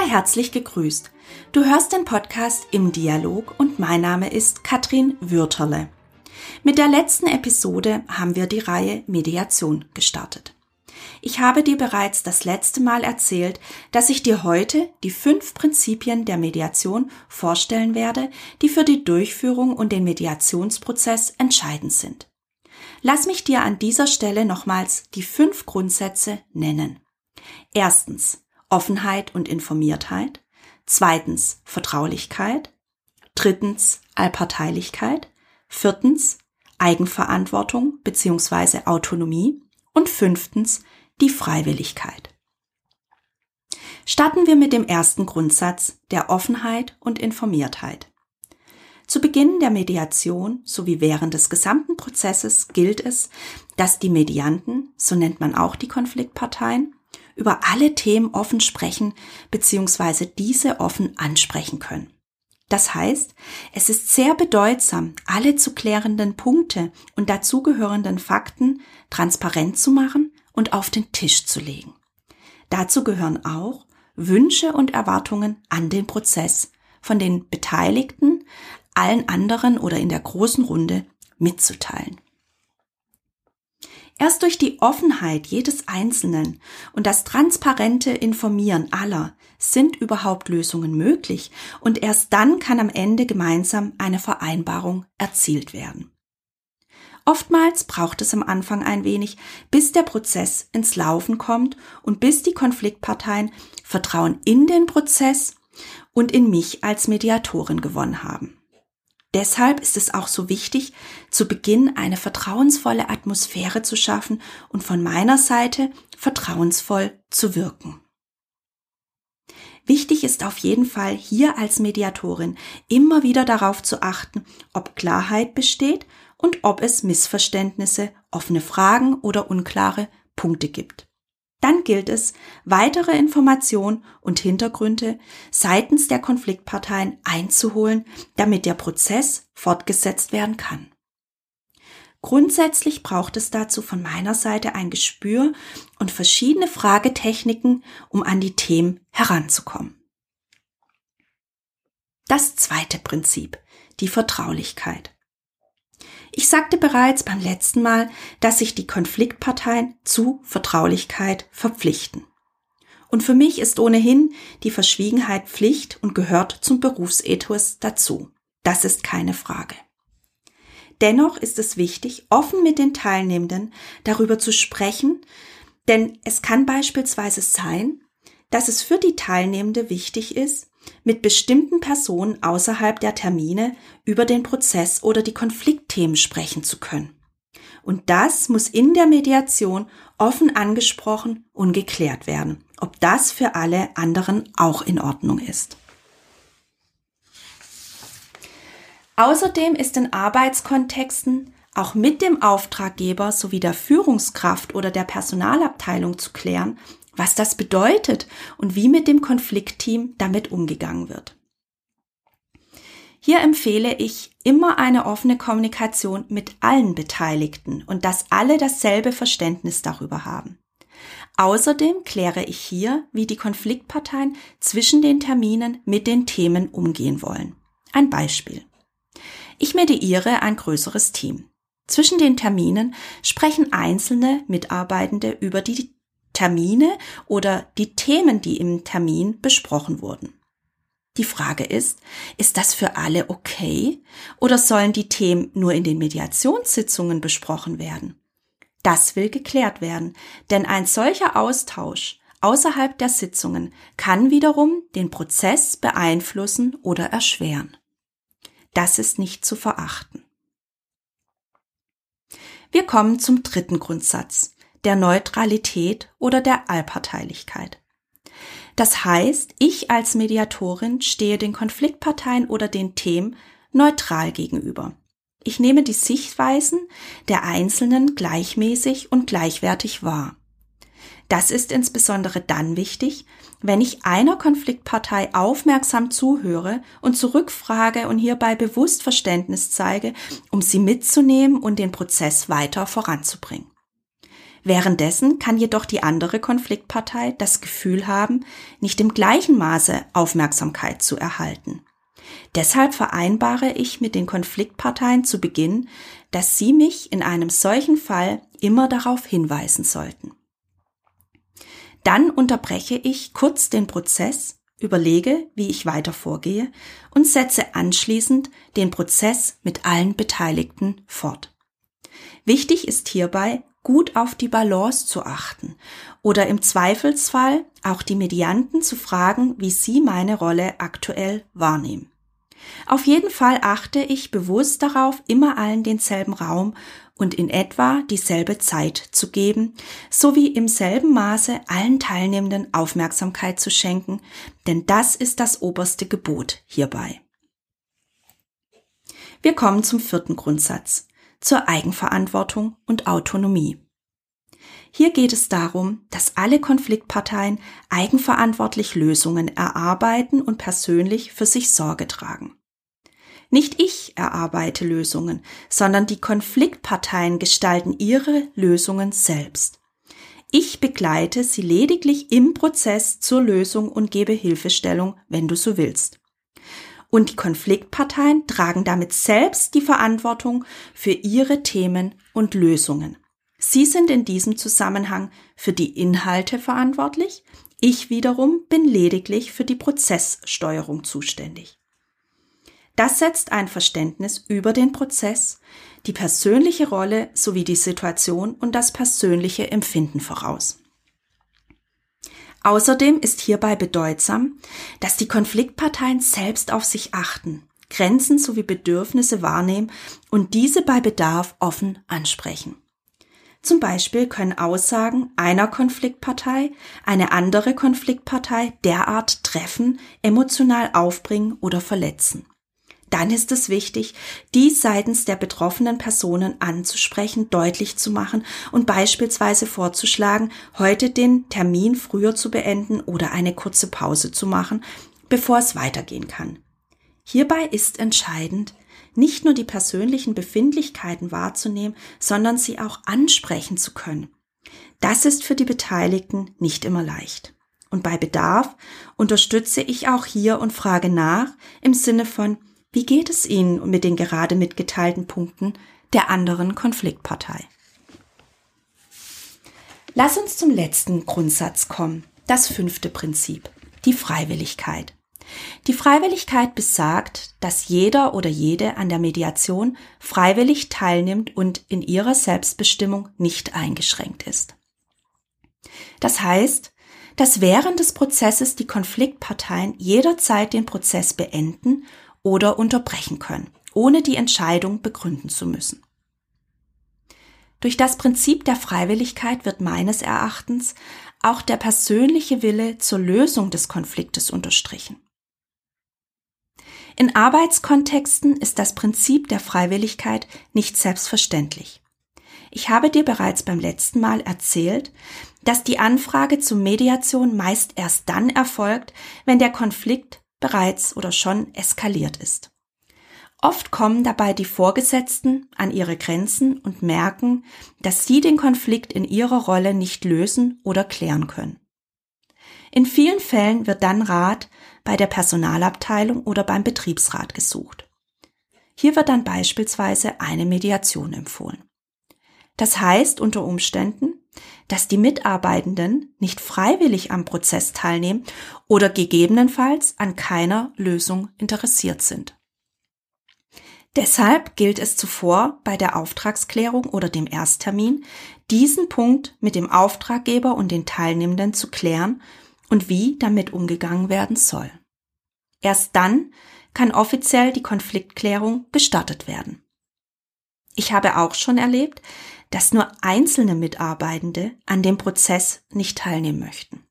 Sei herzlich gegrüßt. Du hörst den Podcast im Dialog und mein Name ist Katrin Würterle. Mit der letzten Episode haben wir die Reihe Mediation gestartet. Ich habe dir bereits das letzte Mal erzählt, dass ich dir heute die fünf Prinzipien der Mediation vorstellen werde, die für die Durchführung und den Mediationsprozess entscheidend sind. Lass mich dir an dieser Stelle nochmals die fünf Grundsätze nennen. Erstens Offenheit und Informiertheit. Zweitens Vertraulichkeit. Drittens Allparteilichkeit. Viertens Eigenverantwortung bzw. Autonomie. Und fünftens die Freiwilligkeit. Starten wir mit dem ersten Grundsatz der Offenheit und Informiertheit. Zu Beginn der Mediation sowie während des gesamten Prozesses gilt es, dass die Medianten, so nennt man auch die Konfliktparteien, über alle Themen offen sprechen bzw. diese offen ansprechen können. Das heißt, es ist sehr bedeutsam, alle zu klärenden Punkte und dazugehörenden Fakten transparent zu machen und auf den Tisch zu legen. Dazu gehören auch Wünsche und Erwartungen an den Prozess von den Beteiligten, allen anderen oder in der großen Runde mitzuteilen. Erst durch die Offenheit jedes Einzelnen und das transparente Informieren aller sind überhaupt Lösungen möglich und erst dann kann am Ende gemeinsam eine Vereinbarung erzielt werden. Oftmals braucht es am Anfang ein wenig, bis der Prozess ins Laufen kommt und bis die Konfliktparteien Vertrauen in den Prozess und in mich als Mediatorin gewonnen haben. Deshalb ist es auch so wichtig, zu Beginn eine vertrauensvolle Atmosphäre zu schaffen und von meiner Seite vertrauensvoll zu wirken. Wichtig ist auf jeden Fall hier als Mediatorin immer wieder darauf zu achten, ob Klarheit besteht und ob es Missverständnisse, offene Fragen oder unklare Punkte gibt. Dann gilt es, weitere Informationen und Hintergründe seitens der Konfliktparteien einzuholen, damit der Prozess fortgesetzt werden kann. Grundsätzlich braucht es dazu von meiner Seite ein Gespür und verschiedene Fragetechniken, um an die Themen heranzukommen. Das zweite Prinzip, die Vertraulichkeit. Ich sagte bereits beim letzten Mal, dass sich die Konfliktparteien zu Vertraulichkeit verpflichten. Und für mich ist ohnehin die Verschwiegenheit Pflicht und gehört zum Berufsethos dazu. Das ist keine Frage. Dennoch ist es wichtig, offen mit den Teilnehmenden darüber zu sprechen, denn es kann beispielsweise sein, dass es für die Teilnehmende wichtig ist, mit bestimmten Personen außerhalb der Termine über den Prozess oder die Konfliktthemen sprechen zu können. Und das muss in der Mediation offen angesprochen und geklärt werden, ob das für alle anderen auch in Ordnung ist. Außerdem ist in Arbeitskontexten auch mit dem Auftraggeber sowie der Führungskraft oder der Personalabteilung zu klären, was das bedeutet und wie mit dem Konfliktteam damit umgegangen wird. Hier empfehle ich immer eine offene Kommunikation mit allen Beteiligten und dass alle dasselbe Verständnis darüber haben. Außerdem kläre ich hier, wie die Konfliktparteien zwischen den Terminen mit den Themen umgehen wollen. Ein Beispiel. Ich mediiere ein größeres Team. Zwischen den Terminen sprechen einzelne Mitarbeitende über die Termine oder die Themen, die im Termin besprochen wurden. Die Frage ist, ist das für alle okay oder sollen die Themen nur in den Mediationssitzungen besprochen werden? Das will geklärt werden, denn ein solcher Austausch außerhalb der Sitzungen kann wiederum den Prozess beeinflussen oder erschweren. Das ist nicht zu verachten. Wir kommen zum dritten Grundsatz, der Neutralität oder der Allparteilichkeit. Das heißt, ich als Mediatorin stehe den Konfliktparteien oder den Themen neutral gegenüber. Ich nehme die Sichtweisen der Einzelnen gleichmäßig und gleichwertig wahr. Das ist insbesondere dann wichtig, wenn ich einer Konfliktpartei aufmerksam zuhöre und zurückfrage und hierbei bewusst Verständnis zeige, um sie mitzunehmen und den Prozess weiter voranzubringen. Währenddessen kann jedoch die andere Konfliktpartei das Gefühl haben, nicht im gleichen Maße Aufmerksamkeit zu erhalten. Deshalb vereinbare ich mit den Konfliktparteien zu Beginn, dass sie mich in einem solchen Fall immer darauf hinweisen sollten. Dann unterbreche ich kurz den Prozess, überlege, wie ich weiter vorgehe und setze anschließend den Prozess mit allen Beteiligten fort. Wichtig ist hierbei, gut auf die Balance zu achten oder im Zweifelsfall auch die Medianten zu fragen, wie sie meine Rolle aktuell wahrnehmen. Auf jeden Fall achte ich bewusst darauf, immer allen denselben Raum und in etwa dieselbe Zeit zu geben, sowie im selben Maße allen Teilnehmenden Aufmerksamkeit zu schenken, denn das ist das oberste Gebot hierbei. Wir kommen zum vierten Grundsatz, zur Eigenverantwortung und Autonomie. Hier geht es darum, dass alle Konfliktparteien eigenverantwortlich Lösungen erarbeiten und persönlich für sich Sorge tragen. Nicht ich erarbeite Lösungen, sondern die Konfliktparteien gestalten ihre Lösungen selbst. Ich begleite sie lediglich im Prozess zur Lösung und gebe Hilfestellung, wenn du so willst. Und die Konfliktparteien tragen damit selbst die Verantwortung für ihre Themen und Lösungen. Sie sind in diesem Zusammenhang für die Inhalte verantwortlich, ich wiederum bin lediglich für die Prozesssteuerung zuständig. Das setzt ein Verständnis über den Prozess, die persönliche Rolle sowie die Situation und das persönliche Empfinden voraus. Außerdem ist hierbei bedeutsam, dass die Konfliktparteien selbst auf sich achten, Grenzen sowie Bedürfnisse wahrnehmen und diese bei Bedarf offen ansprechen. Zum Beispiel können Aussagen einer Konfliktpartei eine andere Konfliktpartei derart treffen, emotional aufbringen oder verletzen. Dann ist es wichtig, dies seitens der betroffenen Personen anzusprechen, deutlich zu machen und beispielsweise vorzuschlagen, heute den Termin früher zu beenden oder eine kurze Pause zu machen, bevor es weitergehen kann. Hierbei ist entscheidend, nicht nur die persönlichen Befindlichkeiten wahrzunehmen, sondern sie auch ansprechen zu können. Das ist für die Beteiligten nicht immer leicht. Und bei Bedarf unterstütze ich auch hier und frage nach im Sinne von, wie geht es Ihnen mit den gerade mitgeteilten Punkten der anderen Konfliktpartei? Lass uns zum letzten Grundsatz kommen, das fünfte Prinzip, die Freiwilligkeit. Die Freiwilligkeit besagt, dass jeder oder jede an der Mediation freiwillig teilnimmt und in ihrer Selbstbestimmung nicht eingeschränkt ist. Das heißt, dass während des Prozesses die Konfliktparteien jederzeit den Prozess beenden oder unterbrechen können, ohne die Entscheidung begründen zu müssen. Durch das Prinzip der Freiwilligkeit wird meines Erachtens auch der persönliche Wille zur Lösung des Konfliktes unterstrichen. In Arbeitskontexten ist das Prinzip der Freiwilligkeit nicht selbstverständlich. Ich habe dir bereits beim letzten Mal erzählt, dass die Anfrage zur Mediation meist erst dann erfolgt, wenn der Konflikt bereits oder schon eskaliert ist. Oft kommen dabei die Vorgesetzten an ihre Grenzen und merken, dass sie den Konflikt in ihrer Rolle nicht lösen oder klären können. In vielen Fällen wird dann Rat bei der Personalabteilung oder beim Betriebsrat gesucht. Hier wird dann beispielsweise eine Mediation empfohlen. Das heißt unter Umständen, dass die Mitarbeitenden nicht freiwillig am Prozess teilnehmen oder gegebenenfalls an keiner Lösung interessiert sind. Deshalb gilt es zuvor bei der Auftragsklärung oder dem Ersttermin, diesen Punkt mit dem Auftraggeber und den Teilnehmenden zu klären und wie damit umgegangen werden soll. Erst dann kann offiziell die Konfliktklärung gestartet werden. Ich habe auch schon erlebt, dass nur einzelne Mitarbeitende an dem Prozess nicht teilnehmen möchten.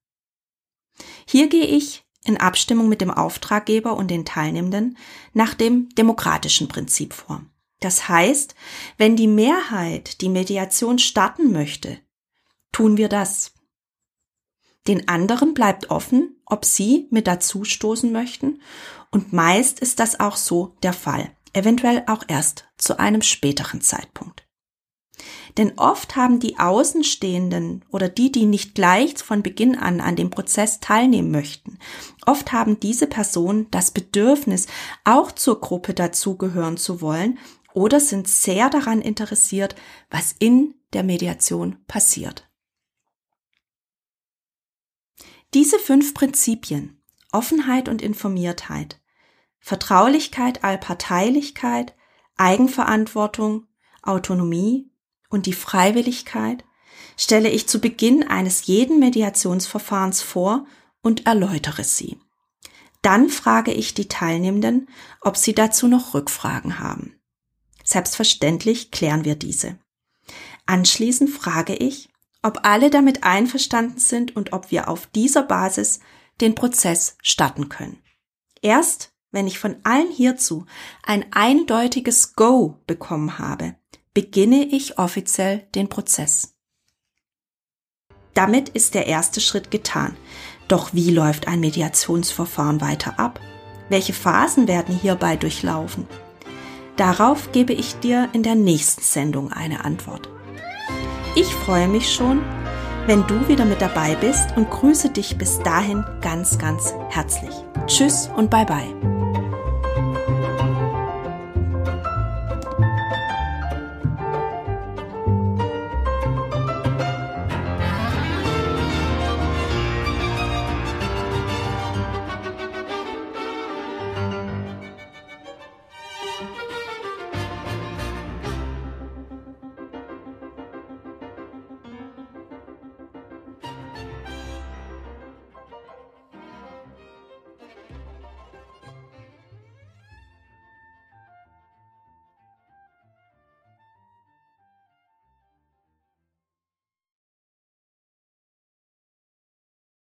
Hier gehe ich in Abstimmung mit dem Auftraggeber und den Teilnehmenden nach dem demokratischen Prinzip vor. Das heißt, wenn die Mehrheit die Mediation starten möchte, tun wir das. Den anderen bleibt offen, ob sie mit dazu stoßen möchten, und meist ist das auch so der Fall, eventuell auch erst zu einem späteren Zeitpunkt. Denn oft haben die Außenstehenden oder die, die nicht gleich von Beginn an an dem Prozess teilnehmen möchten, oft haben diese Personen das Bedürfnis, auch zur Gruppe dazugehören zu wollen oder sind sehr daran interessiert, was in der Mediation passiert. Diese fünf Prinzipien Offenheit und Informiertheit, Vertraulichkeit, Allparteilichkeit, Eigenverantwortung, Autonomie und die Freiwilligkeit stelle ich zu Beginn eines jeden Mediationsverfahrens vor und erläutere sie. Dann frage ich die Teilnehmenden, ob sie dazu noch Rückfragen haben. Selbstverständlich klären wir diese. Anschließend frage ich, ob alle damit einverstanden sind und ob wir auf dieser Basis den Prozess starten können. Erst wenn ich von allen hierzu ein eindeutiges Go bekommen habe, beginne ich offiziell den Prozess. Damit ist der erste Schritt getan. Doch wie läuft ein Mediationsverfahren weiter ab? Welche Phasen werden hierbei durchlaufen? Darauf gebe ich dir in der nächsten Sendung eine Antwort. Ich freue mich schon, wenn du wieder mit dabei bist und grüße dich bis dahin ganz, ganz herzlich. Tschüss und bye bye.